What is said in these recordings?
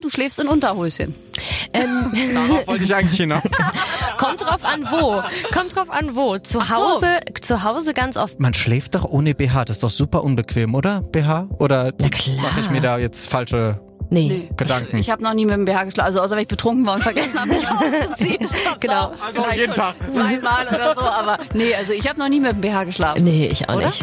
Du schläfst in Unterhöschen. Ähm, Darauf wollte ich eigentlich hinaus. kommt drauf an wo. Kommt drauf an wo. Zu Ach so. Hause, zu Hause ganz oft. Man schläft doch ohne BH. Das ist doch super unbequem, oder? BH? Oder mache ich mir da jetzt falsche Nee. Gedanken? Ich habe noch nie mit dem BH geschlafen, also außer wenn ich betrunken war und vergessen habe, mich auszuziehen. Genau. Also jeden Tag. Zweimal oder so, aber nee, also ich habe noch nie mit dem BH geschlafen. Nee, ich auch Oder? nicht.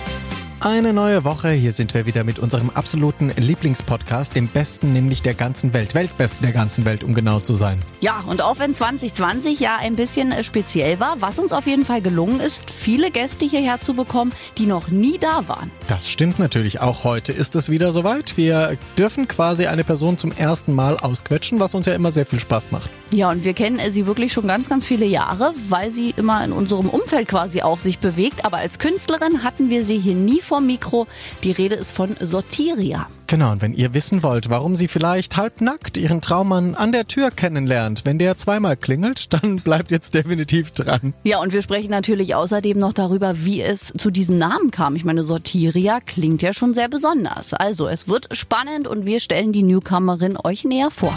Eine neue Woche. Hier sind wir wieder mit unserem absoluten Lieblingspodcast, dem besten nämlich der ganzen Welt. Weltbesten der ganzen Welt, um genau zu sein. Ja, und auch wenn 2020 ja ein bisschen äh, speziell war, was uns auf jeden Fall gelungen ist, viele Gäste hierher zu bekommen, die noch nie da waren. Das stimmt natürlich. Auch heute ist es wieder soweit. Wir dürfen quasi eine Person zum ersten Mal ausquetschen, was uns ja immer sehr viel Spaß macht. Ja, und wir kennen äh, sie wirklich schon ganz, ganz viele Jahre, weil sie immer in unserem Umfeld quasi auch sich bewegt. Aber als Künstlerin hatten wir sie hier nie vor Mikro. Die Rede ist von Sortiria. Genau, und wenn ihr wissen wollt, warum sie vielleicht halbnackt ihren Traummann an der Tür kennenlernt, wenn der zweimal klingelt, dann bleibt jetzt definitiv dran. Ja, und wir sprechen natürlich außerdem noch darüber, wie es zu diesem Namen kam. Ich meine, Sortiria klingt ja schon sehr besonders. Also, es wird spannend und wir stellen die Newcomerin euch näher vor.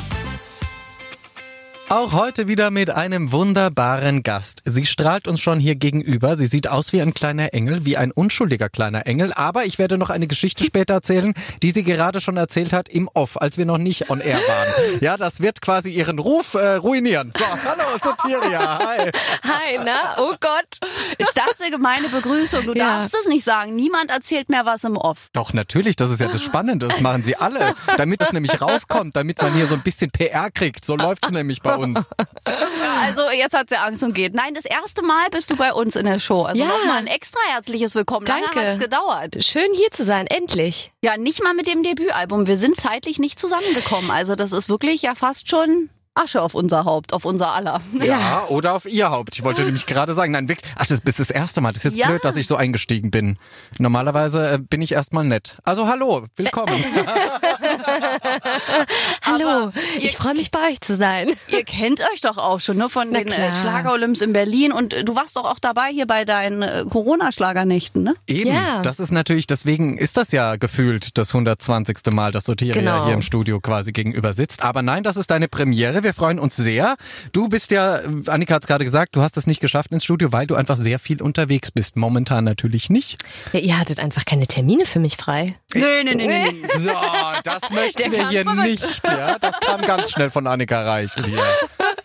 Auch heute wieder mit einem wunderbaren Gast. Sie strahlt uns schon hier gegenüber. Sie sieht aus wie ein kleiner Engel, wie ein unschuldiger kleiner Engel. Aber ich werde noch eine Geschichte später erzählen, die sie gerade schon erzählt hat im Off, als wir noch nicht on air waren. Ja, das wird quasi ihren Ruf äh, ruinieren. So, hallo Sotiria. Hi. Hi, na? Oh Gott. Ist das eine gemeine Begrüßung? Du Ja. darfst es nicht sagen. Niemand erzählt mehr was im Off. Doch, natürlich, das ist ja das Spannende. Das machen sie alle, damit es nämlich rauskommt, damit man hier so ein bisschen PR kriegt. So läuft's nämlich bei uns. Also, jetzt hat sie Angst und geht. Nein, das erste Mal bist du bei uns in der Show. Also Ja. nochmal ein extra herzliches Willkommen. Lange Danke. hat's gedauert. Schön hier zu sein, endlich. Ja, nicht mal mit dem Debütalbum. Wir sind zeitlich nicht zusammengekommen. Also, das ist wirklich ja fast schon Asche auf unser Haupt, auf unser aller. Ja, oder auf ihr Haupt. Ich wollte nämlich gerade sagen, nein, wirklich. Ach, das ist das erste Mal. Das ist jetzt Ja. blöd, dass ich so eingestiegen bin. Normalerweise äh, bin ich erstmal nett. Also hallo, willkommen. Hallo, ihr- ich freue mich bei euch zu sein. Ihr kennt euch doch auch schon, ne? Von Na den äh, klar. Schlager-Olymps in Berlin. Und äh, du warst doch auch dabei hier bei deinen äh, Corona-Schlagernächten, ne? Eben, Ja. das ist natürlich, deswegen ist das ja gefühlt das 120. Mal, dass Sotiria Genau. hier im Studio quasi gegenüber sitzt. Aber nein, das ist deine Premiere. Wir freuen uns sehr. Du bist ja, Annika hat es gerade gesagt, du hast es nicht geschafft ins Studio, weil du einfach sehr viel unterwegs bist. Momentan natürlich nicht. Ja, ihr hattet einfach keine Termine für mich frei. Nee, nee, nee, nee. nee. So, das möchten Der wir hier zurück. nicht. Ja, das kam ganz schnell von Annika Reichel hier.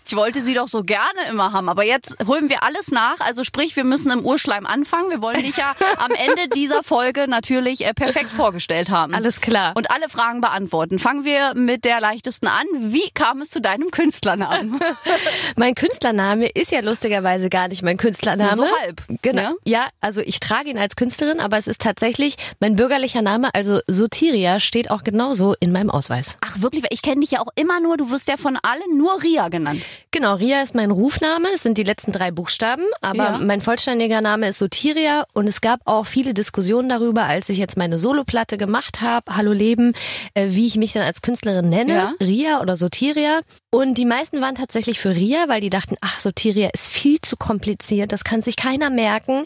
Ich wollte sie doch so gerne immer haben, aber jetzt holen wir alles nach. Also sprich, wir müssen im Urschleim anfangen. Wir wollen dich ja am Ende dieser Folge natürlich äh, perfekt vorgestellt haben. Alles klar. Und alle Fragen beantworten. Fangen wir mit der leichtesten an. Wie kam es zu deinem Künstlernamen? Mein Künstlername ist ja lustigerweise gar nicht mein Künstlername. So halb, Genau. ne? Ja, also ich trage ihn als Künstlerin, aber es ist tatsächlich mein bürgerlicher Name, also Sotiria, steht auch genauso in meinem Ausweis. Ach wirklich, ich kenne dich ja auch immer nur, du wirst ja von allen nur Ria genannt. Genau, Ria ist mein Rufname, es sind die letzten drei Buchstaben, aber Ja. mein vollständiger Name ist Sotiria und es gab auch viele Diskussionen darüber, als ich jetzt meine Soloplatte gemacht habe, Hallo Leben, äh, wie ich mich dann als Künstlerin nenne, Ja. Ria oder Sotiria. Und die meisten waren tatsächlich für Ria, weil die dachten, ach, Sotiria ist viel zu kompliziert, das kann sich keiner merken.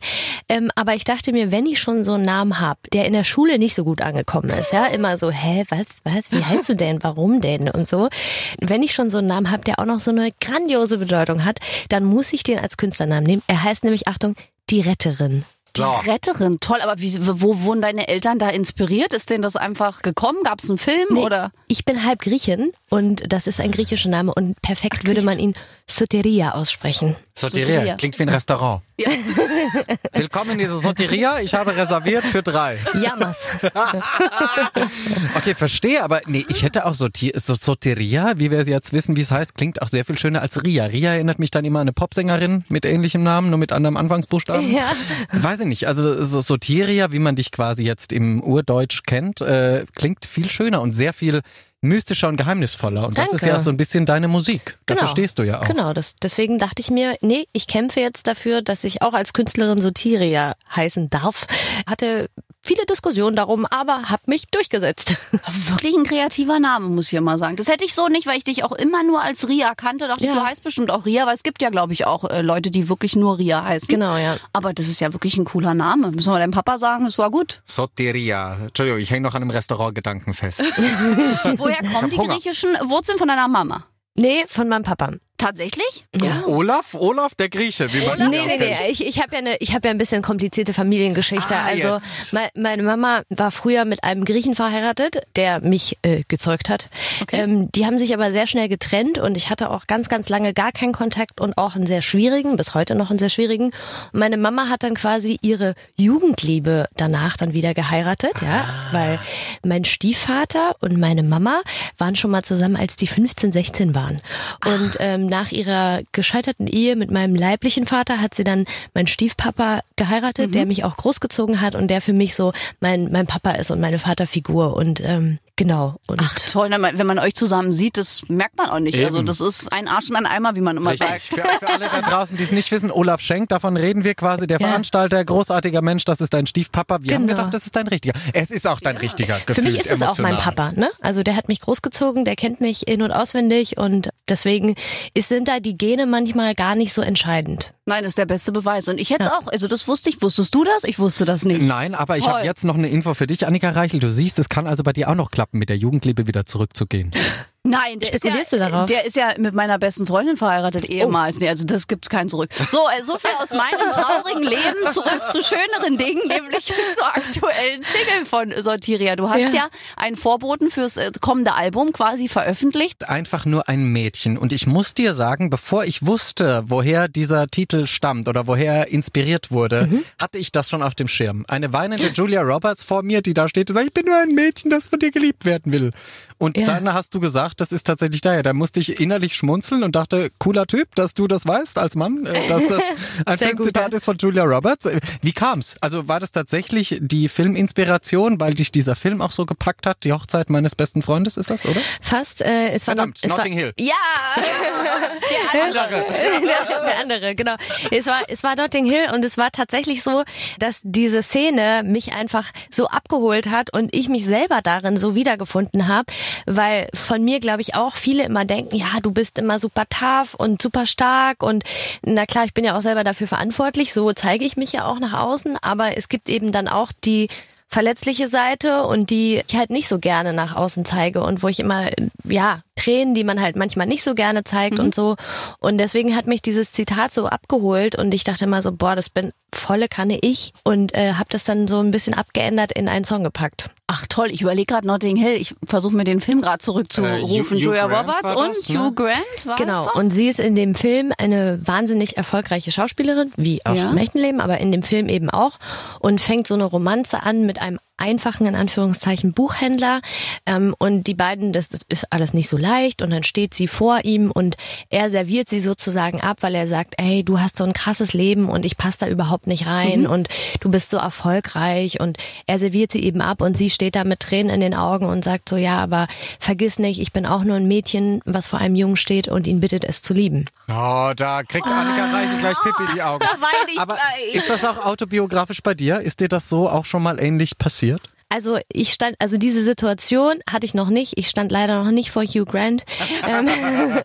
Ähm, aber ich dachte mir, wenn ich schon so einen Namen habe, der in der Schule nicht so gut angekommen ist, ja, immer so, hä, was, was, wie heißt du denn, warum denn und so. Wenn ich schon so einen Namen habe, der auch noch so eine grandiose Bedeutung hat, dann muss ich den als Künstlernamen nehmen. Er heißt nämlich, Achtung, die Retterin. Die Retterin, toll. Aber wie, wo wurden deine Eltern da inspiriert? Ist denen das einfach gekommen? Gab es einen Film Nee, oder? Ich bin halb Griechin und das ist ein griechischer Name und perfekt würde man ihn Soteria aussprechen. Sotiria, Sotiria. klingt wie ein Restaurant. Ja. Willkommen in dieser Sotiria. Ich habe reserviert für drei. Jammers. Okay, verstehe, aber nee, ich hätte auch Soti so Soteria, wie wir jetzt wissen, wie es heißt, klingt auch sehr viel schöner als Ria. Ria erinnert mich dann immer an eine Popsängerin mit ähnlichem Namen, nur mit anderem Anfangsbuchstaben. Ja. Weiß ich nicht, also so Sotiria, wie man dich quasi jetzt im Urdeutsch kennt, äh, klingt viel schöner und sehr viel mystischer und geheimnisvoller. Und das ist Danke. ja so ein bisschen deine Musik. Dafür stehst du ja auch. Genau, das, deswegen dachte ich mir, nee, ich kämpfe jetzt dafür, dass ich auch als Künstlerin Sotiria heißen darf. Hatte viele Diskussionen darum, aber habe mich durchgesetzt. Wirklich ein kreativer Name, muss ich ja mal sagen. Das hätte ich so nicht, weil ich dich auch immer nur als Ria kannte. Dachte, Ja. du heißt bestimmt auch Ria, weil es gibt ja, glaube ich, auch äh, Leute, die wirklich nur Ria heißen. Genau, ja. Aber das ist ja wirklich ein cooler Name. Müssen wir deinem Papa sagen, es war gut. Soteria. Entschuldigung, ich hänge noch an einem Restaurant-Gedanken fest. Woher kommen die Hunger. griechischen Wurzeln von deiner Mama? Nee, von meinem Papa. Tatsächlich? Ja. Olaf? Olaf, der Grieche, wie man ihn Nee, nee, nee. Ich, ich habe ja eine, ich habe ja ein bisschen komplizierte Familiengeschichte. Ah, also me- meine Mama war früher mit einem Griechen verheiratet, der mich äh, gezeugt hat. Ähm, die haben sich aber sehr schnell getrennt und ich hatte auch ganz, ganz lange gar keinen Kontakt und auch einen sehr schwierigen, bis heute noch einen sehr schwierigen. Und meine Mama hat dann quasi ihre Jugendliebe danach dann wieder geheiratet, ja, weil mein Stiefvater und meine Mama waren schon mal zusammen, als die 15, 16 waren. Und ähm, nach ihrer gescheiterten Ehe mit meinem leiblichen Vater hat sie dann meinen Stiefpapa geheiratet, der mich auch großgezogen hat und der für mich so mein mein Papa ist und meine Vaterfigur. Und ähm, genau und Ach toll, wenn man, euch zusammen sieht, das merkt man auch nicht. Eben. Also das ist ein Arsch und ein Eimer, wie man immer Richtig. sagt. Für, für alle da draußen, die es nicht wissen, Olaf Schenk, davon reden wir quasi, der Ja. Veranstalter, großartiger Mensch, das ist dein Stiefpapa. Wir haben Genau. gedacht, das ist dein richtiger. Es ist auch dein richtiger, Für gefühlt mich ist es auch mein emotional. Papa, ne? Also der hat mich großgezogen, der kennt mich in- und auswendig und deswegen ist, sind da die Gene manchmal gar nicht so entscheidend. Nein, ist der beste Beweis. Und ich hätte auch, also das wusste ich. Wusstest du das? Ich wusste das nicht. Nein, aber ich habe jetzt noch eine Info für dich, Annika Reichel. Du siehst, es kann also bei dir auch noch klappen, mit der Jugendliebe wieder zurückzugehen. Nein, der ist, ja, du darauf? der ist ja mit meiner besten Freundin verheiratet, ehemals. Nee, also das gibt's kein Zurück. So, äh, so viel aus meinem traurigen Leben zurück zu schöneren Dingen, nämlich zur aktuellen Single von Sortiria. Du hast ja, Ja. einen Vorboten fürs äh, kommende Album quasi veröffentlicht. Einfach nur ein Mädchen. Und ich muss dir sagen, bevor ich wusste, woher dieser Titel stammt oder woher er inspiriert wurde, Mhm. hatte ich das schon auf dem Schirm. Eine weinende Julia Roberts vor mir, die da steht und sagt, ich bin nur ein Mädchen, das von dir geliebt werden will. Und Ja. dann hast du gesagt, das ist tatsächlich daher. Da musste ich innerlich schmunzeln und dachte, cooler Typ, dass du das weißt als Mann, äh, dass das ein gut, Filmzitat ist von Julia Roberts. Wie kam's? Also war das tatsächlich die Filminspiration, weil dich dieser Film auch so gepackt hat? Die Hochzeit meines besten Freundes ist das, oder? Fast, äh, es war Verdammt, noch, es Notting war, Hill. Ja, der andere, der, der andere, genau. Es war, es war Notting Hill und es war tatsächlich so, dass diese Szene mich einfach so abgeholt hat und ich mich selber darin so wiedergefunden habe, weil von mir glaube ich auch viele immer denken, ja, du bist immer super tough und super stark und na klar, ich bin ja auch selber dafür verantwortlich, so zeige ich mich ja auch nach außen, aber es gibt eben dann auch die verletzliche Seite und die ich halt nicht so gerne nach außen zeige und wo ich immer, ja, Tränen, die man halt manchmal nicht so gerne zeigt und so. Und deswegen hat mich dieses Zitat so abgeholt und ich dachte immer so, boah, das bin volle Kanne ich und äh, habe das dann so ein bisschen abgeändert in einen Song gepackt. Ach toll, ich überlege gerade Notting Hill. Ich versuche mir den Film gerade zurückzurufen. Äh, Julia Roberts war und das, ne? Hugh Grant, war Genau. das? Und sie ist in dem Film eine wahnsinnig erfolgreiche Schauspielerin, wie auch Ja. im echten Leben, aber in dem Film eben auch. Und fängt so eine Romanze an mit einem einfachen, in Anführungszeichen, Buchhändler. Ähm, und die beiden, das, das ist alles nicht so leicht. Und dann steht sie vor ihm und er serviert sie sozusagen ab, weil er sagt, ey, du hast so ein krasses Leben und ich passe da überhaupt nicht rein und du bist so erfolgreich. Und er serviert sie eben ab und sie steht da mit Tränen in den Augen und sagt so, ja, aber vergiss nicht, ich bin auch nur ein Mädchen, was vor einem Jungen steht und ihn bittet, es zu lieben. Oh, da kriegt Annika Reichel gleich Pippi in die Augen. Aber gleich. ist das auch autobiografisch bei dir? Ist dir das so auch schon mal ähnlich passiert? Also ich stand, also diese Situation hatte ich noch nicht. Ich stand leider noch nicht vor Hugh Grant. ähm,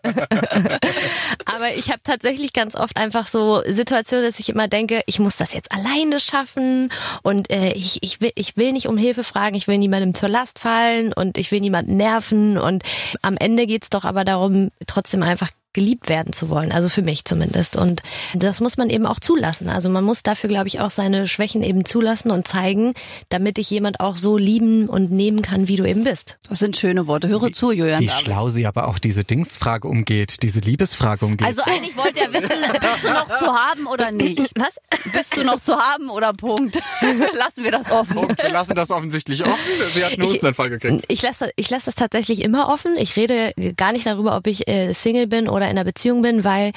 aber ich habe tatsächlich ganz oft einfach so Situationen, dass ich immer denke, ich muss das jetzt alleine schaffen und äh, ich, ich, will, ich will nicht um Hilfe fragen, ich will niemandem zur Last fallen und ich will niemanden nerven. Und am Ende geht's doch aber darum, trotzdem einfach geliebt werden zu wollen, also für mich zumindest. Und das muss man eben auch zulassen. Also man muss dafür, glaube ich, auch seine Schwächen eben zulassen und zeigen, damit dich jemand auch so lieben und nehmen kann, wie du eben bist. Das sind schöne Worte. Höre zu, Julian. Wie David. schlau sie aber auch diese Dingsfrage umgeht, diese Liebesfrage umgeht. Also eigentlich wollte er wissen, bist du noch zu haben oder nicht? Was? Bist du noch zu haben oder Punkt? Lassen wir das offen. Punkt, wir lassen das offensichtlich offen. Sie hat einen Hustenanfall gekriegt. Ich lasse ich lasse das tatsächlich immer offen. Ich rede gar nicht darüber, ob ich äh, Single bin oder in einer Beziehung bin, weil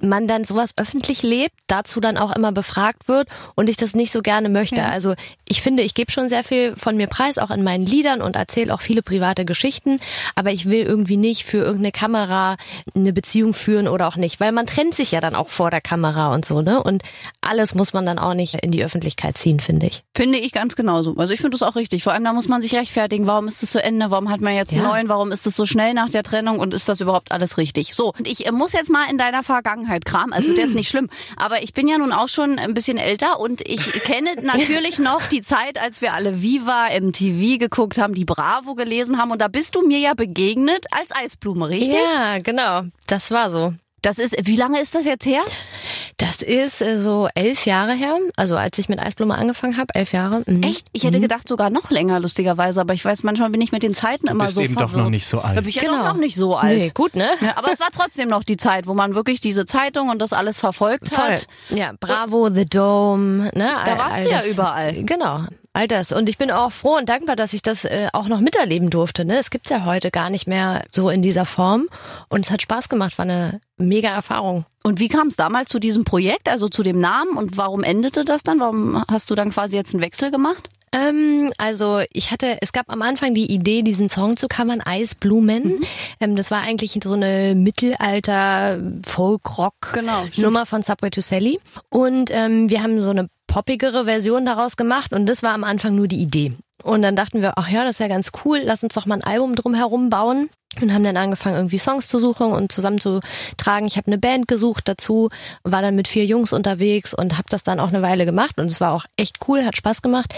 man dann sowas öffentlich lebt, dazu dann auch immer befragt wird und ich das nicht so gerne möchte. Ja. Also ich finde, ich gebe schon sehr viel von mir preis, auch in meinen Liedern und erzähle auch viele private Geschichten, aber ich will irgendwie nicht für irgendeine Kamera eine Beziehung führen oder auch nicht, weil man trennt sich ja dann auch vor der Kamera und so, ne? Und alles muss man dann auch nicht in die Öffentlichkeit ziehen, finde ich. Finde ich ganz genauso. Also ich finde das auch richtig. Vor allem da muss man sich rechtfertigen. Warum ist es zu Ende? Warum hat man jetzt ja. einen neuen? Warum ist es so schnell nach der Trennung? Und ist das überhaupt alles richtig? So, und ich muss jetzt mal in deiner Vergangenheit kramen. Also wird jetzt nicht schlimm. Aber ich bin ja nun auch schon ein bisschen älter und ich kenne natürlich noch die Zeit, als wir alle Viva, MTV geguckt haben, die Bravo gelesen haben. Und da bist du mir ja begegnet als Eisblume, richtig? Ja, genau. Das war so. Das ist, wie lange ist das jetzt her? Das ist äh, so elf Jahre her, also als ich mit Eisblume angefangen habe, elf Jahre. Mhm. Echt? Ich hätte mhm. gedacht sogar noch länger, lustigerweise, aber ich weiß, manchmal bin ich mit den Zeiten du immer bist so eben verwirrt. doch noch nicht so alt. Da bin ich genau. ja noch nicht so alt. Nee, gut, ne? Ja, aber es war trotzdem noch die Zeit, wo man wirklich diese Zeitung und das alles verfolgt Voll. hat. Ja, Bravo, The Dome, ne? Da warst all du ja überall. Genau. All das. Und ich bin auch froh und dankbar, dass ich das äh, auch noch miterleben durfte. Ne? Es gibt's ja heute gar nicht mehr so in dieser Form. Und es hat Spaß gemacht, war eine mega Erfahrung. Und wie kam es damals zu diesem Projekt, also zu dem Namen und warum endete das dann? Warum hast du dann quasi jetzt einen Wechsel gemacht? Ähm, also ich hatte, es gab am Anfang die Idee, diesen Song zu covern, Eisblumen. Mhm. Ähm, das war eigentlich so eine Mittelalter Folk-Rock-Nummer genau, von Subway to Sally. Und ähm, wir haben so eine poppigere Version daraus gemacht und das war am Anfang nur die Idee. Und dann dachten wir, ach ja, das ist ja ganz cool, lass uns doch mal ein Album drumherum bauen. Und haben dann angefangen, irgendwie Songs zu suchen und zusammenzutragen. Ich habe eine Band gesucht dazu, war dann mit vier Jungs unterwegs und habe das dann auch eine Weile gemacht. Und es war auch echt cool, hat Spaß gemacht.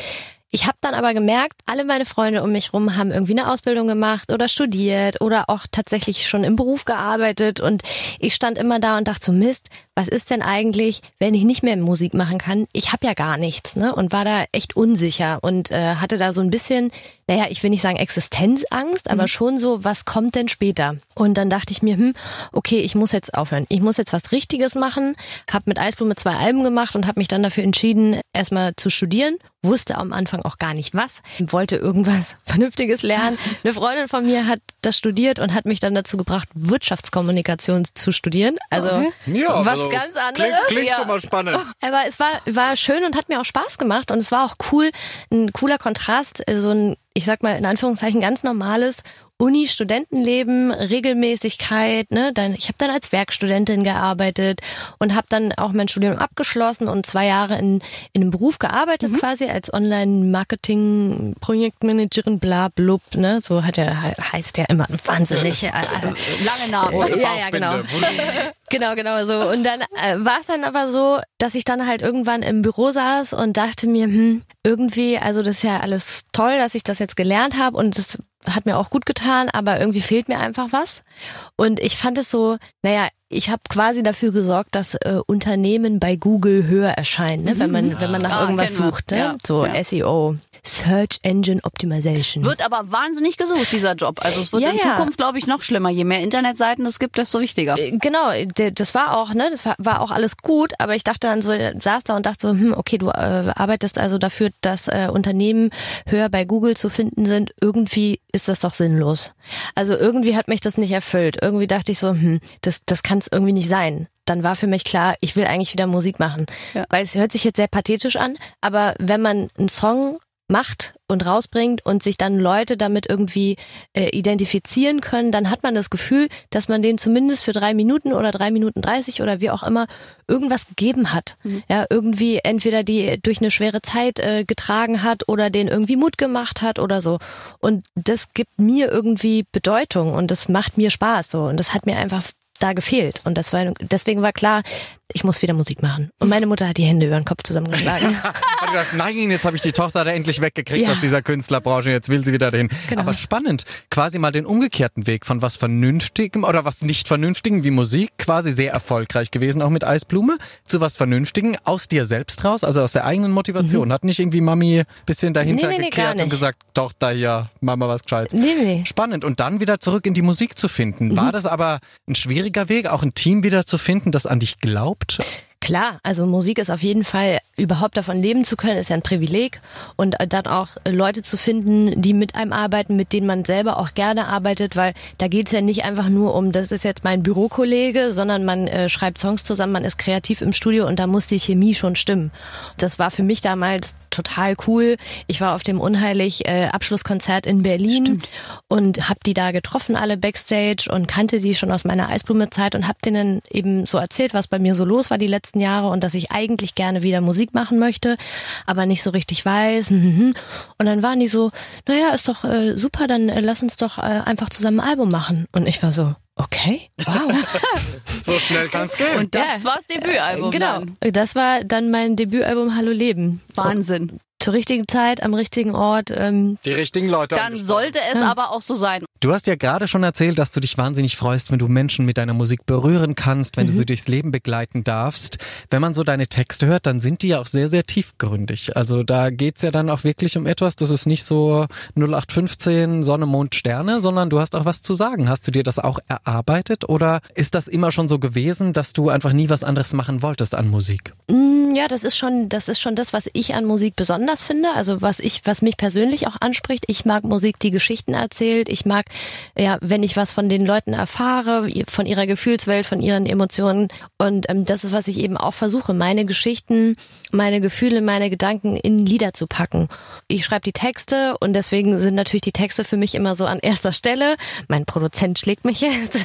Ich habe dann aber gemerkt, alle meine Freunde um mich rum haben irgendwie eine Ausbildung gemacht oder studiert oder auch tatsächlich schon im Beruf gearbeitet und ich stand immer da und dachte so Mist, was ist denn eigentlich, wenn ich nicht mehr Musik machen kann? Ich habe ja gar nichts, ne? Und war da echt unsicher und äh, hatte da so ein bisschen, naja, ich will nicht sagen Existenzangst, aber mhm. schon so, was kommt denn später? Und dann dachte ich mir, hm, okay, ich muss jetzt aufhören. Ich muss jetzt was Richtiges machen. Hab mit Eisblume zwei Alben gemacht und habe mich dann dafür entschieden, erstmal zu studieren wusste am Anfang auch gar nicht was, wollte irgendwas Vernünftiges lernen. Eine Freundin von mir hat das studiert und hat mich dann dazu gebracht, Wirtschaftskommunikation zu studieren. Also okay. ja, was also ganz anderes. Klingt, klingt ja. schon mal spannend. Aber es war, war schön und hat mir auch Spaß gemacht und es war auch cool, ein cooler Kontrast, so ein, ich sag mal in Anführungszeichen ganz normales Uni-Studentenleben, Regelmäßigkeit, ne? Dann, ich habe dann als Werkstudentin gearbeitet und habe dann auch mein Studium abgeschlossen und zwei Jahre in, in einem Beruf gearbeitet, mhm. quasi als Online-Marketing-Projektmanagerin, bla blub, ne? So hat er heißt ja immer wahnsinnig. Äh, Lange Namen. ja, ja, genau. genau, genau so. Und dann äh, war es dann aber so, dass ich dann halt irgendwann im Büro saß und dachte mir, hm, irgendwie, also das ist ja alles toll, dass ich das jetzt gelernt habe und das hat mir auch gut getan, aber irgendwie fehlt mir einfach was. Und ich fand es so, naja, ich habe quasi dafür gesorgt, dass äh, Unternehmen bei Google höher erscheinen, ne? wenn man wenn man nach ah, irgendwas sucht, ne? Ja, so ja. SEO, Search Engine Optimization. Wird aber wahnsinnig gesucht dieser Job. Also es wird ja, in Zukunft, glaube ich, noch schlimmer. Je mehr Internetseiten es gibt, desto wichtiger. Äh, genau, das war auch, ne, das war, war auch alles gut, aber ich dachte dann so, saß da und dachte so, hm, okay, du äh, arbeitest also dafür, dass äh, Unternehmen höher bei Google zu finden sind. Irgendwie ist das doch sinnlos. Also irgendwie hat mich das nicht erfüllt. Irgendwie dachte ich so, hm, das das kann kann es irgendwie nicht sein. Dann war für mich klar, ich will eigentlich wieder Musik machen. Ja. Weil es hört sich jetzt sehr pathetisch an, aber wenn man einen Song macht und rausbringt und sich dann Leute damit irgendwie äh, identifizieren können, dann hat man das Gefühl, dass man denen zumindest für drei Minuten oder drei Minuten dreißig oder wie auch immer irgendwas gegeben hat. Mhm. Ja, irgendwie entweder die durch eine schwere Zeit äh, getragen hat oder den irgendwie Mut gemacht hat oder so. Und das gibt mir irgendwie Bedeutung und das macht mir Spaß so. Und das hat mir einfach da gefehlt. Und das war, deswegen war klar, ich muss wieder Musik machen. Und meine Mutter hat die Hände über den Kopf zusammengeschlagen. hat gedacht, nein, jetzt habe ich die Tochter da endlich weggekriegt ja. aus dieser Künstlerbranche, jetzt will sie wieder dahin. Genau. Aber spannend, quasi mal den umgekehrten Weg von was Vernünftigem oder was nicht Vernünftigem wie Musik, quasi sehr erfolgreich gewesen, auch mit Eisblume, zu was Vernünftigen aus dir selbst raus, also aus der eigenen Motivation. Mhm. Hat nicht irgendwie Mami bisschen dahinter nee, nee, gekehrt nee, und gesagt, Tochter hier, Mama was gescheit. Nee, nee. Spannend. Und dann wieder zurück in die Musik zu finden. Mhm. War das aber ein schwieriger Weg, auch ein Team wieder zu finden, das an dich glaubt? Klar, also Musik ist auf jeden Fall, überhaupt davon leben zu können, ist ja ein Privileg. Und dann auch Leute zu finden, die mit einem arbeiten, mit denen man selber auch gerne arbeitet, weil da geht es ja nicht einfach nur um, das ist jetzt mein Bürokollege, sondern man äh, schreibt Songs zusammen, man ist kreativ im Studio und da muss die Chemie schon stimmen. Das war für mich damals total cool. Ich war auf dem unheilig äh, Abschlusskonzert in Berlin Stimmt. und habe die da getroffen, alle backstage und kannte die schon aus meiner Eisblume-Zeit und habe denen eben so erzählt, was bei mir so los war die letzten Jahre und dass ich eigentlich gerne wieder Musik machen möchte, aber nicht so richtig weiß. Und dann waren die so, naja, ist doch äh, super, dann äh, lass uns doch äh, einfach zusammen ein Album machen. Und ich war so, Okay, wow. so schnell kann es gehen. Und das ja. war das Debütalbum. Genau, dann. das war dann mein Debütalbum Hallo Leben. Wahnsinn zur richtigen Zeit, am richtigen Ort. Ähm, die richtigen Leute. Dann sollte es ja. aber auch so sein. Du hast ja gerade schon erzählt, dass du dich wahnsinnig freust, wenn du Menschen mit deiner Musik berühren kannst, wenn mhm. du sie durchs Leben begleiten darfst. Wenn man so deine Texte hört, dann sind die ja auch sehr, sehr tiefgründig. Also da geht's ja dann auch wirklich um etwas, das ist nicht so 0815 Sonne, Mond, Sterne, sondern du hast auch was zu sagen. Hast du dir das auch erarbeitet oder ist das immer schon so gewesen, dass du einfach nie was anderes machen wolltest an Musik? Mm, ja, das ist schon, das ist schon das, was ich an Musik besonders besonders finde, also was ich, was mich persönlich auch anspricht. Ich mag Musik, die Geschichten erzählt. Ich mag, ja, wenn ich was von den Leuten erfahre, von ihrer Gefühlswelt, von ihren Emotionen. Und ähm, das ist, was ich eben auch versuche, meine Geschichten, meine Gefühle, meine Gedanken in Lieder zu packen. Ich schreibe die Texte und deswegen sind natürlich die Texte für mich immer so an erster Stelle. Mein Produzent schlägt mich jetzt.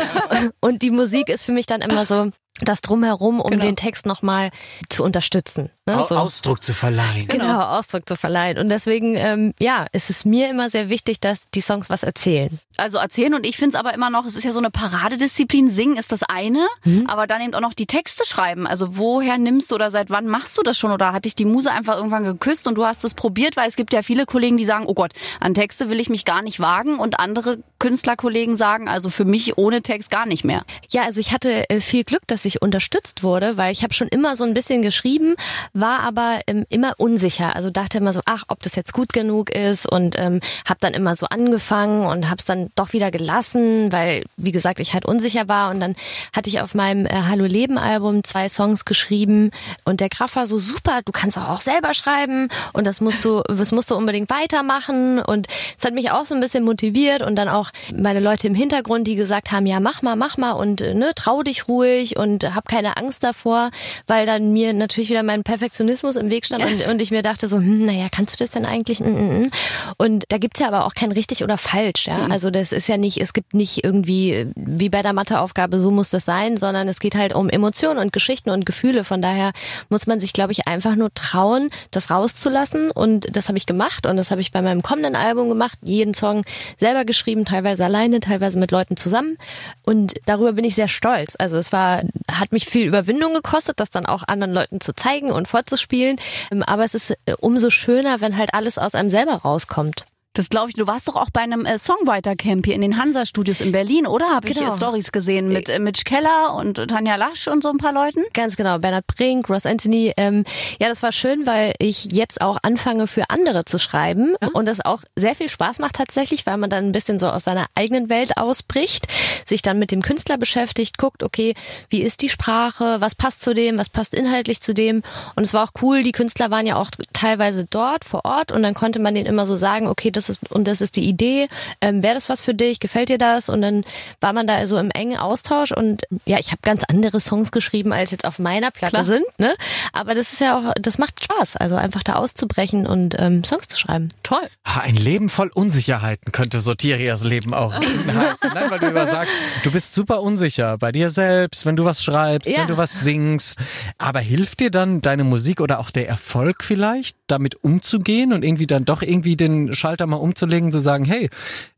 und die Musik ist für mich dann immer so, das drumherum, um genau. den Text nochmal zu unterstützen. Ne? So. Ausdruck zu verleihen. Genau, genau, Ausdruck zu verleihen. Und deswegen, ähm, ja, ist es mir immer sehr wichtig, dass die Songs was erzählen. Also erzählen und ich finde es aber immer noch, es ist ja so eine Paradedisziplin. Singen ist das eine, mhm. aber dann eben auch noch die Texte schreiben. Also woher nimmst du oder seit wann machst du das schon? Oder hat dich die Muse einfach irgendwann geküsst und du hast es probiert? Weil es gibt ja viele Kollegen, die sagen, oh Gott, an Texte will ich mich gar nicht wagen. Und andere Künstlerkollegen sagen, also für mich ohne Text gar nicht mehr. Ja, also ich hatte äh, viel Glück, dass ich unterstützt wurde, weil ich habe schon immer so ein bisschen geschrieben, war aber ähm, immer unsicher. Also dachte immer so, ach, ob das jetzt gut genug ist und ähm, habe dann immer so angefangen und habe es dann doch wieder gelassen, weil wie gesagt ich halt unsicher war und dann hatte ich auf meinem äh, Hallo Leben Album zwei Songs geschrieben und der Graf war so super, du kannst auch, selber schreiben und das musst du, das musst du unbedingt weitermachen und es hat mich auch so ein bisschen motiviert und dann auch meine Leute im Hintergrund, die gesagt haben, ja mach mal, mach mal und äh, ne, trau dich ruhig und hab keine Angst davor, weil dann mir natürlich wieder mein Perfektionismus im Weg stand und, und ich mir dachte so, hm, naja, kannst du das denn eigentlich? Mm, mm, mm. Und da gibt's ja aber auch kein richtig oder falsch, ja. Also das ist ja nicht, es gibt nicht irgendwie wie bei der Matheaufgabe, so muss das sein, sondern es geht halt um Emotionen und Geschichten und Gefühle. Von daher muss man sich, glaube ich, einfach nur trauen, das rauszulassen. Und das habe ich gemacht und das habe ich bei meinem kommenden Album gemacht. Jeden Song selber geschrieben, teilweise alleine, teilweise mit Leuten zusammen. Und darüber bin ich sehr stolz. Also es war, hat mich viel Überwindung gekostet, das dann auch anderen Leuten zu zeigen und vorzuspielen. Ähm, aber es ist äh, umso schöner, wenn halt alles aus einem selber rauskommt. Das glaube ich. Du warst doch auch bei einem äh, Songwriter-Camp hier in den Hansa-Studios in Berlin, oder? Habe genau. ich äh, Stories gesehen mit äh, Mitch Keller und äh, Tanja Lasch und so ein paar Leuten? Ganz genau. Bernhard Brink, Ross Anthony. Ähm, ja, das war schön, weil ich jetzt auch anfange für andere zu schreiben mhm. und das auch sehr viel Spaß macht tatsächlich, weil man dann ein bisschen so aus seiner eigenen Welt ausbricht, sich dann mit dem Künstler beschäftigt, guckt, okay, wie ist die Sprache, was passt zu dem, was passt inhaltlich zu dem. Und es war auch cool. Die Künstler waren ja auch teilweise dort vor Ort und dann konnte man denen immer so sagen, okay, das ist und das ist die Idee. Ähm, Wäre das was für dich? Gefällt dir das? Und dann war man da also im engen Austausch und ja, ich habe ganz andere Songs geschrieben, als jetzt auf meiner Platte Klar. sind. Ne? Aber das ist ja auch, das macht Spaß, also einfach da auszubrechen und ähm, Songs zu schreiben. Toll. Ein Leben voll Unsicherheiten könnte Sotirias Leben auch heißen. Nein, weil du immer sagst, du bist super unsicher bei dir selbst, wenn du was schreibst, ja. wenn du was singst. Aber hilft dir dann deine Musik oder auch der Erfolg vielleicht, damit umzugehen und irgendwie dann doch irgendwie den Schalter mal umzulegen, zu sagen, hey,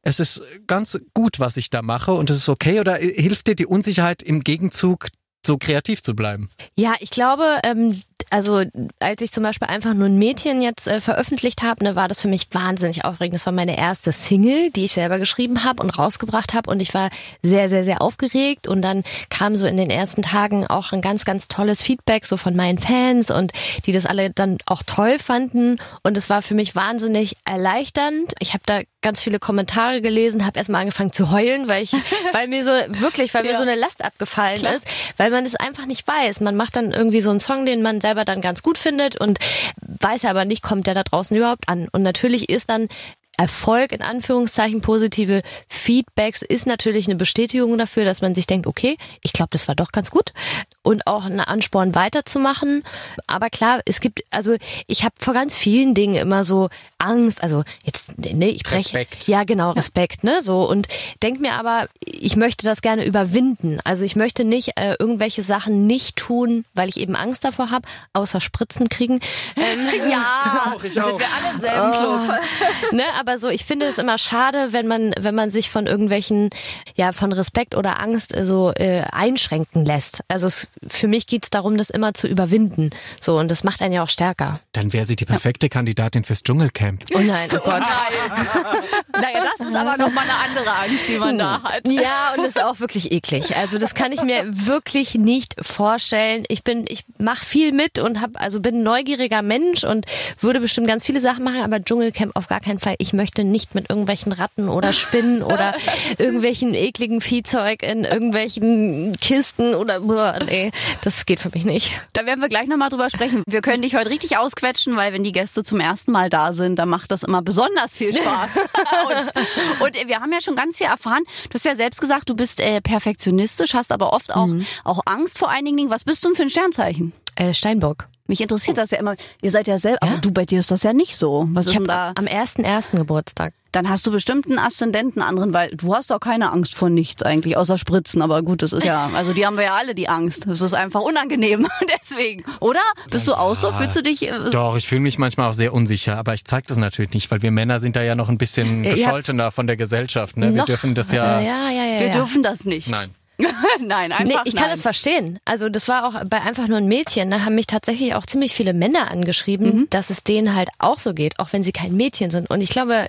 es ist ganz gut, was ich da mache und es ist okay oder hilft dir die Unsicherheit im Gegenzug so kreativ zu bleiben? Ja, ich glaube, ähm, Also als ich zum Beispiel einfach nur ein Mädchen jetzt äh, veröffentlicht habe, ne, war das für mich wahnsinnig aufregend. Das war meine erste Single, die ich selber geschrieben habe und rausgebracht habe und ich war sehr, sehr, sehr aufgeregt und dann kam so in den ersten Tagen auch ein ganz, ganz tolles Feedback so von meinen Fans und die das alle dann auch toll fanden und es war für mich wahnsinnig erleichternd. Ich habe da ganz viele Kommentare gelesen, habe erstmal angefangen zu heulen, weil ich, weil mir so wirklich, weil ja. mir so eine Last abgefallen Klar. ist, weil man es einfach nicht weiß. Man macht dann irgendwie so einen Song, den man selber dann ganz gut findet und weiß aber nicht, kommt der da draußen überhaupt an. Und natürlich ist dann Erfolg in Anführungszeichen positive Feedbacks ist natürlich eine Bestätigung dafür, dass man sich denkt, okay, ich glaube, das war doch ganz gut und auch ein Ansporn weiterzumachen. Aber klar, es gibt, also ich habe vor ganz vielen Dingen immer so Angst, also jetzt, ne, ich breche. Respekt. Ja, genau, Respekt, ne, so und denk mir aber, ich möchte das gerne überwinden. Also ich möchte nicht äh, irgendwelche Sachen nicht tun, weil ich eben Angst davor habe, außer Spritzen kriegen. Ähm, ja, auch, ich auch. sind wir alle im selben Club. Oh, ne, aber so, ich finde es immer schade, wenn man, wenn man sich von irgendwelchen, ja, von Respekt oder Angst äh, so äh, einschränken lässt. Also es, für mich geht's darum, das immer zu überwinden. So, und das macht einen ja auch stärker. Dann wäre sie die perfekte ja. Kandidatin fürs Dschungelcamp. Oh nein, oh Gott. Oh naja, das ist aber nochmal eine andere Angst, die man da hat. Ja, und das ist auch wirklich eklig. Also das kann ich mir wirklich nicht vorstellen. Ich bin, ich mache viel mit und habe, also bin ein neugieriger Mensch und würde bestimmt ganz viele Sachen machen, aber Dschungelcamp auf gar keinen Fall. Ich möchte nicht mit irgendwelchen Ratten oder Spinnen oder irgendwelchen ekligen Viehzeug in irgendwelchen Kisten oder boah, nee, das geht für mich nicht. Da werden wir gleich nochmal drüber sprechen. Wir können dich heute richtig ausquetschen, weil wenn die Gäste zum ersten Mal da sind, dann macht das immer besonders viel Spaß. und, und, wir haben ja schon ganz viel erfahren. Du hast ja selbst gesagt, du bist äh, perfektionistisch, hast aber oft auch, mhm. auch Angst vor einigen Dingen. Was bist du denn für ein Sternzeichen? Äh, Steinbock. Mich interessiert das ja immer. Ihr seid ja selber, ja? aber du bei dir ist das ja nicht so. Was ich ist denn da? Am ersten ersten Geburtstag. Dann hast du bestimmt einen Aszendenten anderen, weil du hast doch keine Angst vor nichts eigentlich, außer Spritzen. Aber gut, das ist ja, also die haben wir ja alle die Angst. Das ist einfach unangenehm. Deswegen, oder? Bist du auch so? Fühlst du dich? Äh doch, ich fühle mich manchmal auch sehr unsicher, aber ich zeige das natürlich nicht, weil wir Männer sind da ja noch ein bisschen gescholtener von der Gesellschaft. Ne? Wir dürfen das ja. Ja, ja, ja. Wir ja. dürfen das nicht. Nein. nein, einfach nee, ich kann es verstehen. Also das war auch bei einfach nur ein Mädchen. Da haben mich tatsächlich auch ziemlich viele Männer angeschrieben, mhm. dass es denen halt auch so geht, auch wenn sie kein Mädchen sind. Und ich glaube,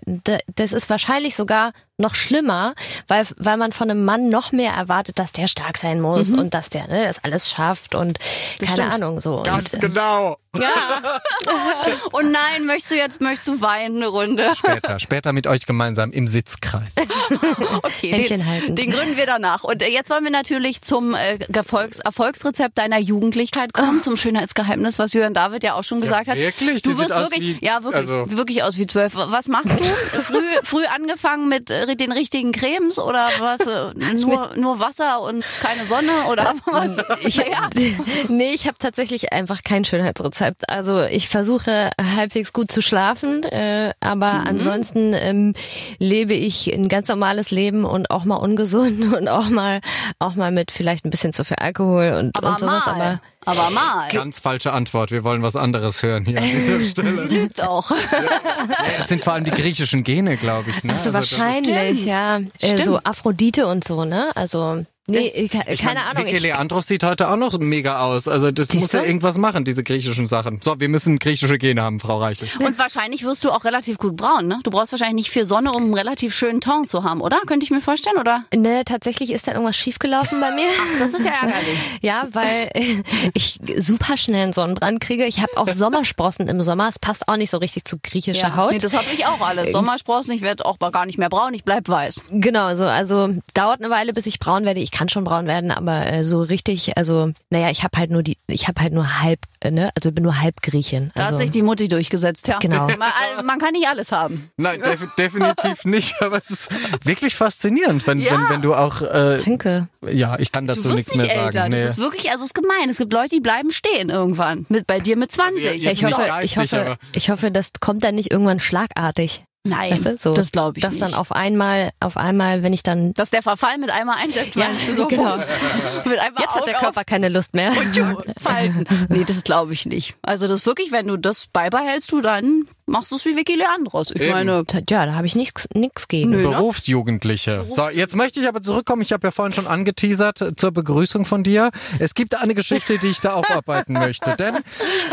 das ist wahrscheinlich sogar noch schlimmer, weil, weil man von einem Mann noch mehr erwartet, dass der stark sein muss mhm. und dass der ne, das alles schafft und das keine stimmt. Ahnung so. Ganz und, äh, genau. Ja. und nein, möchtest du jetzt möchtest du weinen eine Runde? Später, später mit euch gemeinsam im Sitzkreis. okay, Händchen den, halten. den gründen wir danach. Und äh, jetzt wollen wir natürlich zum äh, Erfolgs Erfolgsrezept deiner Jugendlichkeit kommen, zum Schönheitsgeheimnis, was Jürgen David ja auch schon gesagt ja, hat. Wirklich? Du wirst wirklich, wie, ja wirklich, also. wirklich aus wie zwölf. Was machst du? früh, früh angefangen mit äh, den richtigen Cremes oder was? Äh, nur, nur Wasser und keine Sonne oder was? Ich, ja. Nee, ich habe tatsächlich einfach kein Schönheitsrezept. Also ich versuche halbwegs gut zu schlafen, äh, aber mhm. ansonsten ähm, lebe ich ein ganz normales Leben und auch mal ungesund und auch mal auch mal mit vielleicht ein bisschen zu viel Alkohol und, aber und sowas. Mal. Aber aber mal. Ganz falsche Antwort. Wir wollen was anderes hören hier an dieser Stelle. Sie lügt auch. Ja, das sind vor allem die griechischen Gene, glaube ich. Ne? Also, also wahrscheinlich, ja. Äh, so Aphrodite und so, ne? Also Nee, ich, keine mein, Ahnung. Vicky Leandros sieht heute auch noch mega aus. Also das Siehst muss ja irgendwas machen, diese griechischen Sachen. So, wir müssen griechische Gene haben, Frau Reichel. Und wahrscheinlich wirst du auch relativ gut braun, ne? Du brauchst wahrscheinlich nicht viel Sonne, um einen relativ schönen Ton zu haben, oder? Könnte ich mir vorstellen, oder? Ne, tatsächlich ist da irgendwas schiefgelaufen bei mir. Ach, das ist ja ärgerlich. ja, weil ich super schnell einen Sonnenbrand kriege. Ich habe auch Sommersprossen im Sommer. Es passt auch nicht so richtig zu griechischer ja. Haut. Nee, das habe ich auch alles. Sommersprossen, ich werde auch gar nicht mehr braun, ich bleib weiß. Genau, so. Also dauert eine Weile, bis ich braun werde. Ich kann schon braun werden, aber äh, so richtig, also naja, ich habe halt nur die, ich habe halt nur halb, äh, ne, also bin nur halb Griechin. Da also, hat sich die Mutti durchgesetzt, ja. Genau. Man, man kann nicht alles haben. Nein, def definitiv nicht, aber es ist wirklich faszinierend, wenn, ja. wenn, wenn du auch. Äh, Danke. Ja, ich kann dazu nichts mehr älter. sagen. Nee. Das ist wirklich, also es ist gemein. Es gibt Leute, die bleiben stehen irgendwann. Mit, bei dir mit 20. Also, ja, ich, hoffe, ich, hoffe, ich hoffe, das kommt dann nicht irgendwann schlagartig. Nein, weißt du? so, das glaube ich dass nicht. dann auf einmal, auf einmal, wenn ich dann, dass der Verfall mit einmal einsetzt, ja, meinst du so? Genau. mit einmal Jetzt hat der Körper keine Lust mehr. Und falten. Nee, das glaube ich nicht. Also das wirklich, wenn du das beibehältst, du dann machst du es wie Vicky Leandros. Ich Eben. meine, Ja, da habe ich nichts nix gegen. Nö. ne? Berufsjugendliche. So, jetzt möchte ich aber zurückkommen. Ich habe ja vorhin schon angeteasert äh, zur Begrüßung von dir. Es gibt eine Geschichte, die ich da aufarbeiten möchte. Denn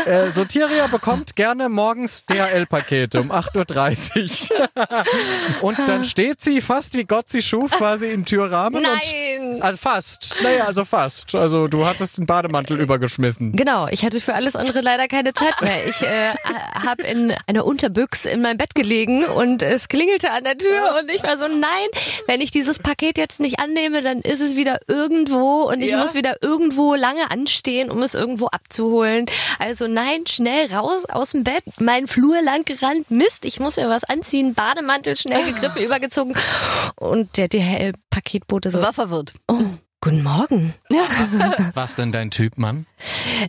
äh, Sotiria bekommt gerne morgens DHL-Pakete um 8.30 Uhr. und dann steht sie fast wie Gott sie schuf, quasi im Türrahmen. Nein! Und, also fast. Naja, also fast. Also du hattest den Bademantel übergeschmissen. Genau, ich hatte für alles andere leider keine Zeit mehr. Ich äh, habe in einer Unterbüchs in meinem Bett gelegen und es klingelte an der Tür und ich war so, nein, wenn ich dieses Paket jetzt nicht annehme, dann ist es wieder irgendwo und ich Ja. muss wieder irgendwo lange anstehen, um es irgendwo abzuholen. Also nein, schnell raus aus dem Bett, meinen Flur lang gerannt, Mist, ich muss mir was anziehen, Bademantel schnell gegriffen, übergezogen und der DHL-Paketbote so, war verwirrt. oh, guten Morgen. Was denn dein Typ, Mann?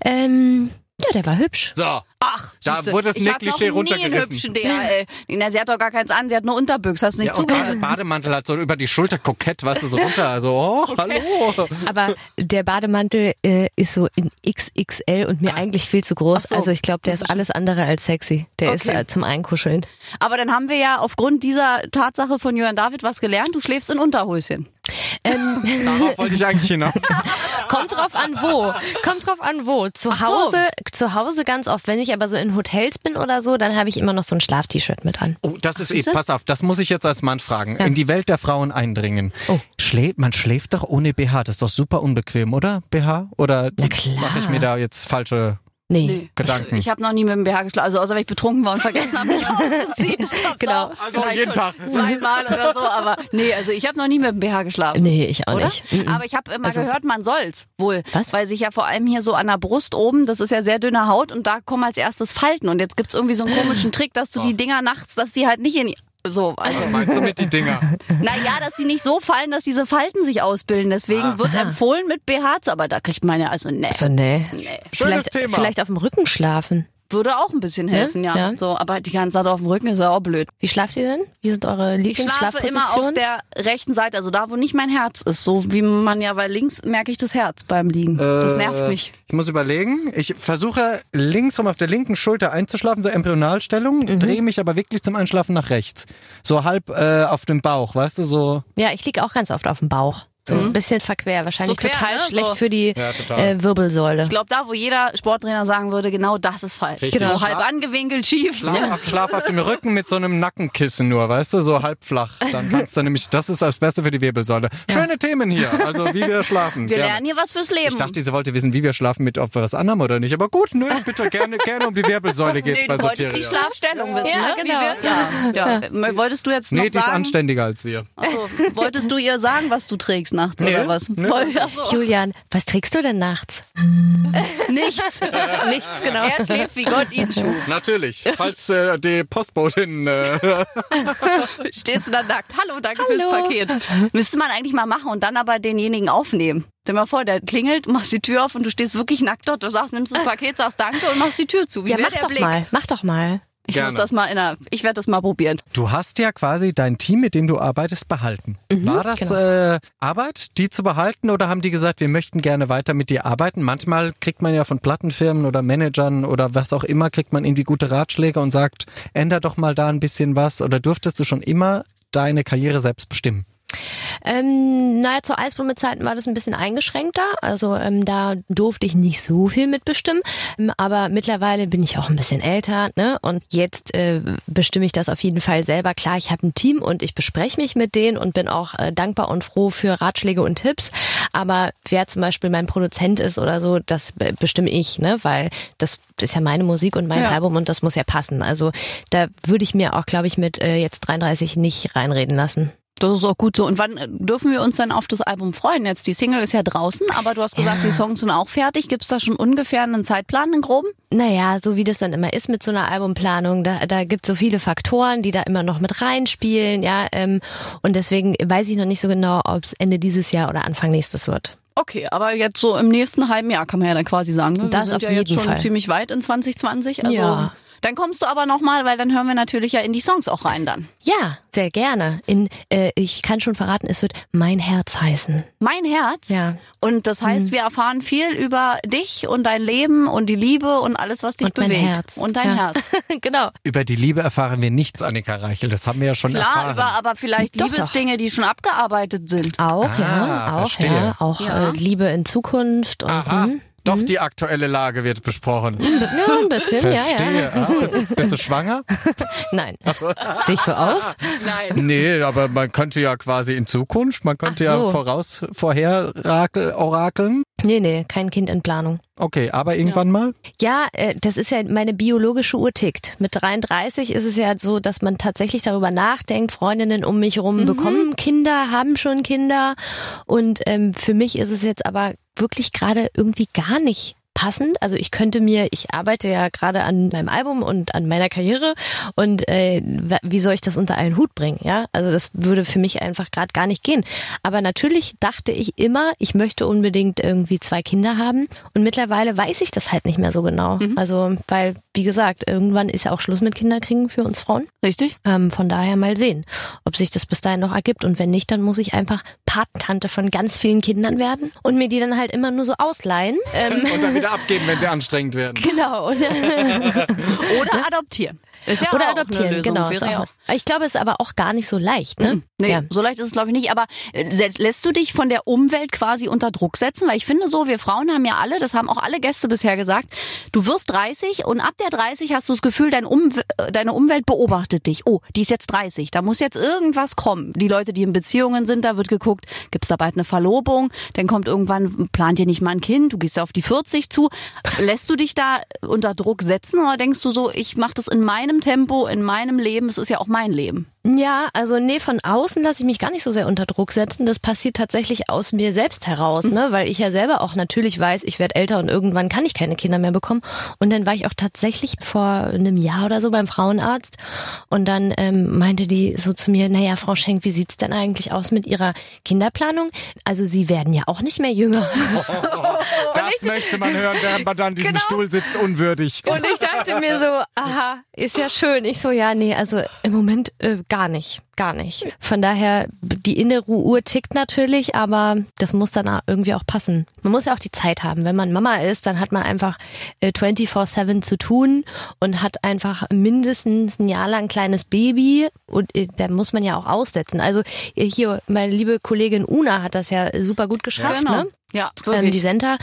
Ähm, ja, der war hübsch. So. Ach, Da siehste, wurde das ich einen runtergerissen. hübschen DHL. Na, sie hat doch gar keins an, sie hat nur Unterbüchs, hast du nicht Ja, zugehört? der Bademantel hat so über die Schulter kokett, weißt du, so runter. Also, oh, hallo. Aber der Bademantel äh, ist so in XXL und mir eigentlich viel zu groß. So. Also ich glaube, der ist alles andere als sexy. Der ist Okay. äh, zum Einkuscheln. Aber dann haben wir ja aufgrund dieser Tatsache von Johann David was gelernt. Du schläfst in Unterhöschen. Ähm, Darauf wollte ich eigentlich hinaus. kommt drauf an wo. Kommt drauf an wo. Zu Ach so. Hause, zu Hause ganz oft. Wenn ich aber so in Hotels bin oder so, dann habe ich immer noch so ein Schlaf-T-Shirt mit an. Oh, das ist eh, siehste? pass auf, das muss ich jetzt als Mann fragen. In die Welt der Frauen eindringen. Oh. Schläft, man schläft doch ohne BH. Das ist doch super unbequem, oder? BH? Oder mache ich mir da jetzt falsche Nee. Gedanken? Ich habe noch nie mit dem BH geschlafen, also außer wenn ich betrunken war und vergessen habe, mich auszuziehen. Genau. Also Vielleicht jeden Tag. Zweimal oder so, aber nee, also ich habe noch nie mit dem BH geschlafen. Nee, ich auch Oder? nicht. Mhm. Aber ich habe immer Also- gehört, man soll's wohl. Was? Weil sich ja vor allem hier so an der Brust oben, das ist ja sehr dünne Haut und da kommen als erstes Falten. Und jetzt gibt's irgendwie so einen komischen Trick, dass du die Dinger nachts, dass die halt nicht in so, also Was meinst du mit die Dinger? naja, dass die nicht so fallen, dass diese Falten sich ausbilden. Deswegen wird empfohlen mit BH zu, aber da kriegt man ja also ne. So, nee. Nee. Schönes Vielleicht, Thema. vielleicht auf dem Rücken schlafen. Würde auch ein bisschen helfen, ja. Ja. So, aber die ganze Zeit auf dem Rücken ist ja auch blöd. Wie schlaft ihr denn? Wie sind eure Ich schlafe immer auf Lieblingsschlafpositionen? der rechten Seite, also da, wo nicht mein Herz ist. So wie man ja, weil links merke ich das Herz beim Liegen. das nervt mich. Ich muss überlegen. Ich versuche links um auf der linken Schulter einzuschlafen, so Embryonalstellung, Mhm. drehe mich aber wirklich zum Einschlafen nach rechts. So halb äh, auf dem Bauch, weißt du, so. Ja, ich liege auch ganz oft auf dem Bauch. So ein bisschen verquer. Wahrscheinlich Mhm. So quer, total ne? schlecht So. für die Ja, äh, Wirbelsäule. Ich glaube, da, wo jeder Sporttrainer sagen würde, genau das ist falsch. Richtig. So Genau. halb angewinkelt, schief. Schlaf, auf, Schlaf auf dem Rücken mit so einem Nackenkissen nur, weißt du, so halb flach. Dann kannst du nämlich, das ist das Beste für die Wirbelsäule. Schöne Themen hier, also wie wir schlafen. Wir Gerne. lernen hier was fürs Leben. Ich dachte, sie wollte wissen, wie wir schlafen, mit ob wir was anhaben oder nicht. Aber gut, nö, bitte gerne, gerne um die Wirbelsäule geht's nee, bei du wolltest die. Schlafstellung wissen, Ja, ne? genau. Wie wir, ja, ja. Wolltest du jetzt noch Nee, die ist sagen? anständiger als wir. Achso, wolltest du ihr sagen, was du trägst nachts Nee, oder was? nee. Voll, achso. Julian, was trägst du denn nachts? Nichts. Nichts, genau. Er schläft, wie Gott ihn schuf. Natürlich, falls äh, die Postbotin... Äh, Stehst du dann nackt. Hallo, danke Hallo. fürs Paket. Müsste man eigentlich mal machen und dann aber denjenigen aufnehmen. Stell dir mal vor, der klingelt, machst die Tür auf und du stehst wirklich nackt dort. Du sagst, nimmst das Paket, sagst Danke und machst die Tür zu. Wie Ja, mach der doch Blick? mal. Mach doch mal. Ich Gerne. muss das mal in der, ich werde das mal probieren. du hast ja quasi dein Team, mit dem du arbeitest, behalten. War das genau. äh, Arbeit, die zu behalten oder haben die gesagt, wir möchten gerne weiter mit dir arbeiten? Manchmal kriegt man ja von Plattenfirmen oder Managern oder was auch immer, kriegt man irgendwie gute Ratschläge und sagt, änder doch mal da ein bisschen was oder durftest du schon immer deine Karriere selbst bestimmen? Ähm, naja, zu Eisblume-Zeiten war das ein bisschen eingeschränkter. Also ähm, da durfte ich nicht so viel mitbestimmen. Ähm, aber mittlerweile bin ich auch ein bisschen älter, ne? Und jetzt äh, bestimme ich das auf jeden Fall selber. Klar, ich habe ein Team und ich bespreche mich mit denen und bin auch äh, dankbar und froh für Ratschläge und Tipps. Aber wer zum Beispiel mein Produzent ist oder so, das be- bestimme ich, ne? Weil das ist ja meine Musik und mein Ja. Album und das muss ja passen. Also da würde ich mir auch, glaube ich, mit äh, jetzt 33 nicht reinreden lassen. Das ist auch gut so. Und wann äh, dürfen wir uns denn auf das Album freuen? Jetzt die Single ist ja draußen, aber du hast gesagt, Ja. die Songs sind auch fertig. Gibt es da schon ungefähr einen Zeitplan, einen groben? Naja, so wie das dann immer ist mit so einer Albumplanung, da, da gibt so viele Faktoren, die da immer noch mit reinspielen, ja. Ähm, und deswegen weiß ich noch nicht so genau, ob es Ende dieses Jahr oder Anfang nächstes wird. Okay, aber jetzt so im nächsten halben Jahr kann man ja dann quasi sagen. Ne? Das wir sind auf ja jetzt schon Fall. ziemlich weit in 2020. Also Ja. Dann kommst du aber nochmal, weil dann hören wir natürlich ja in die Songs auch rein dann. Ja, sehr gerne. In, äh, ich kann schon verraten, es wird Mein Herz heißen. Mein Herz? Ja. Und das heißt, wir erfahren viel über dich und dein Leben und die Liebe und alles, was dich Und mein bewegt. Herz. Und dein ja. Herz. genau. Über die Liebe erfahren wir nichts, Annika Reichel. Das haben wir ja schon Klar, erfahren. über aber vielleicht Doch, Liebesdinge, die schon abgearbeitet sind. Auch, Ah, ja. Auch, verstehe. ja. Auch Ja. Äh, Liebe in Zukunft und Aha. hm. Doch die aktuelle Lage wird besprochen. ja, ein bisschen, ja, Verstehe. ja. Ah, bist, bist du schwanger? Nein. Sehe ich so aus? Nein. Nee, aber man könnte ja quasi in Zukunft, man könnte Ach ja so. voraus vorher rakel, orakeln. Nee, nee, kein Kind in Planung. Okay, aber irgendwann mal? Ja, äh, das ist ja meine biologische Uhr tickt. Mit 33 ist es ja so, dass man tatsächlich darüber nachdenkt. Freundinnen um mich herum bekommen Kinder, haben schon Kinder. Und ähm, für mich ist es jetzt aber wirklich gerade irgendwie gar nicht passend. Also ich könnte mir, ich arbeite ja gerade an meinem Album und an meiner Karriere und äh, wie soll ich das unter einen Hut bringen? Ja, also das würde für mich einfach gerade gar nicht gehen. Aber natürlich dachte ich immer, ich möchte unbedingt irgendwie zwei Kinder haben und mittlerweile weiß ich das halt nicht mehr so genau. Also weil wie gesagt, irgendwann ist ja auch Schluss mit Kinderkriegen für uns Frauen. Richtig? Ähm, von daher mal sehen, ob sich das bis dahin noch ergibt. Und wenn nicht, dann muss ich einfach Patentante von ganz vielen Kindern werden und mir die dann halt immer nur so ausleihen. Ähm, Und dann wieder abgeben, wenn sie anstrengend werden. genau. Oder adoptieren. Ist ja Oder adoptieren, Lösung, genau. ja ich glaube, es ist aber auch gar nicht so leicht. Ne? Nee, Ja. so leicht ist es glaube ich nicht. Aber äh, lässt du dich von der Umwelt quasi unter Druck setzen? Weil ich finde so, wir Frauen haben ja alle, das haben auch alle Gäste bisher gesagt, du wirst 30 und ab der 30 hast du das Gefühl, dein Umw äh, deine Umwelt beobachtet dich. Oh, die ist jetzt 30, da muss jetzt irgendwas kommen. Die Leute, die in Beziehungen sind, da wird geguckt, gibt's da bald eine Verlobung? Dann kommt irgendwann, plant ihr nicht mal ein Kind, du gehst auf die 40 zu. Lässt du dich da unter Druck setzen oder denkst du so, ich mache das in meinem Tempo, in meinem Leben, es ist ja auch mein Leben? Ja, also nee, von außen lasse ich mich gar nicht so sehr unter Druck setzen. Das passiert tatsächlich aus mir selbst heraus, ne? Weil ich ja selber auch natürlich weiß, ich werde älter und irgendwann kann ich keine Kinder mehr bekommen. Und dann war ich auch tatsächlich vor einem Jahr oder so beim Frauenarzt und dann ähm, meinte die so zu mir, naja, Frau Schenk, wie sieht's denn eigentlich aus mit Ihrer Kinderplanung? Also Sie werden ja auch nicht mehr jünger. Das möchte man hören, während man dann in diesem Genau. Stuhl sitzt, unwürdig. Und ich dachte mir so, aha, ist ja schön. Ich so, ja, nee, also im Moment äh, gar nicht, gar nicht. Von daher, die innere Uhr tickt natürlich, aber das muss dann irgendwie auch passen. Man muss ja auch die Zeit haben. Wenn man Mama ist, dann hat man einfach äh, 24-7 zu tun und hat einfach mindestens ein Jahr lang ein kleines Baby und äh, da muss man ja auch aussetzen. Also äh, hier, meine liebe Kollegin Una hat das ja super gut geschafft, ne? Ja, ähm, wirklich. die Senta,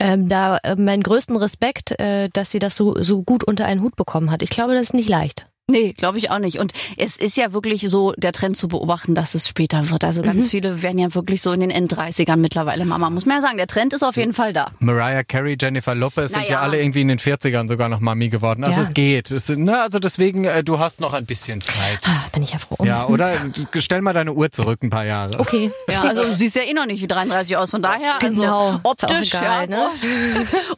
ähm, da äh, meinen größten Respekt, äh, dass sie das so, so gut unter einen Hut bekommen hat. Ich glaube, das ist nicht leicht. Nee, glaube ich auch nicht. Und es ist ja wirklich so der Trend zu beobachten, dass es später wird. Also Mhm. ganz viele werden ja wirklich so in den End-30ern mittlerweile Mama. Muss man ja sagen, der Trend ist auf jeden Fall da. Mariah Carey, Jennifer Lopez sind ja Naja. alle irgendwie in den 40ern sogar noch Mami geworden. Also Ja. es geht. Es, ne, also deswegen, äh, du hast noch ein bisschen Zeit. Ah, bin ich ja froh. Ja, oder stell mal deine Uhr zurück ein paar Jahre. Okay. Ja, also du siehst ja eh noch nicht wie 33 aus. Von daher, Genau. also Ist auch optisch, egal, ja. ne?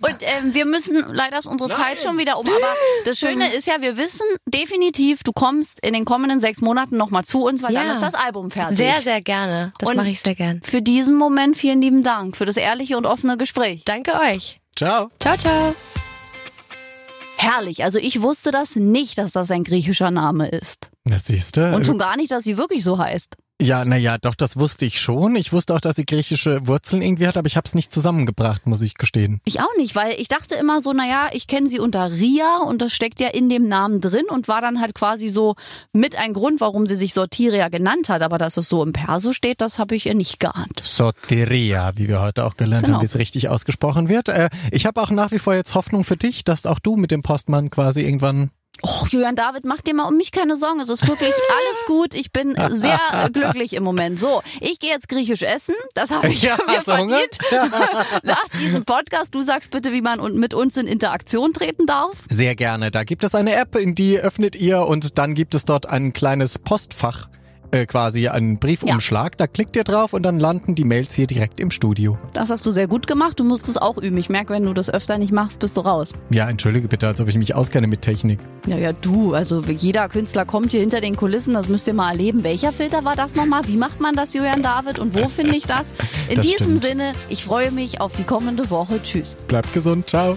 Und ähm, wir müssen, leider ist unsere Zeit schon wieder um. Aber das Schöne ist ja, wir wissen definitiv, du kommst in den kommenden sechs Monaten nochmal zu uns, weil dann Ja. ist das Album fertig. Sehr, sehr gerne. Das mache ich sehr gern. Für diesen Moment vielen lieben Dank für das ehrliche und offene Gespräch. Danke euch. Ciao. Ciao, ciao. Herrlich. Also ich wusste das nicht, dass das ein griechischer Name ist. Das siehst du. Und schon gar nicht, dass sie wirklich so heißt. Ja, naja, doch, das wusste ich schon. Ich wusste auch, dass sie griechische Wurzeln irgendwie hat, aber ich habe es nicht zusammengebracht, muss ich gestehen. Ich auch nicht, weil ich dachte immer so, naja, ich kenne sie unter Ria und das steckt ja in dem Namen drin und war dann halt quasi so mit ein Grund, warum sie sich Sortiria genannt hat. Aber dass es so im Perso steht, das habe ich ihr nicht geahnt. Soteria, wie wir heute auch gelernt Genau. haben, wie es richtig ausgesprochen wird. Äh, ich habe auch nach wie vor jetzt Hoffnung für dich, dass auch du mit dem Postmann quasi irgendwann Och, Julian David, mach dir mal um mich keine Sorgen. Es ist wirklich alles gut. Ich bin sehr glücklich im Moment. So, ich gehe jetzt griechisch essen. Das habe ich Ja, mir verdient. Nach diesem Podcast. Du sagst bitte, wie man mit uns in Interaktion treten darf. Sehr gerne. Da gibt es eine App, in die öffnet ihr und dann gibt es dort ein kleines Postfach, äh, quasi einen Briefumschlag. Da klickt ihr drauf und dann landen die Mails hier direkt im Studio. Das hast du sehr gut gemacht. Du musst es auch üben. Ich merke, wenn du das öfter nicht machst, bist du raus. Ja, entschuldige bitte, als ob ich mich auskenne mit Technik. Ja, ja, du. Also jeder Künstler kommt hier hinter den Kulissen. Das müsst ihr mal erleben. Welcher Filter war das nochmal? Wie macht man das, Julian David? Und wo finde ich das? In Das diesem stimmt. Sinne, ich freue mich auf die kommende Woche. Tschüss. Bleibt gesund, ciao.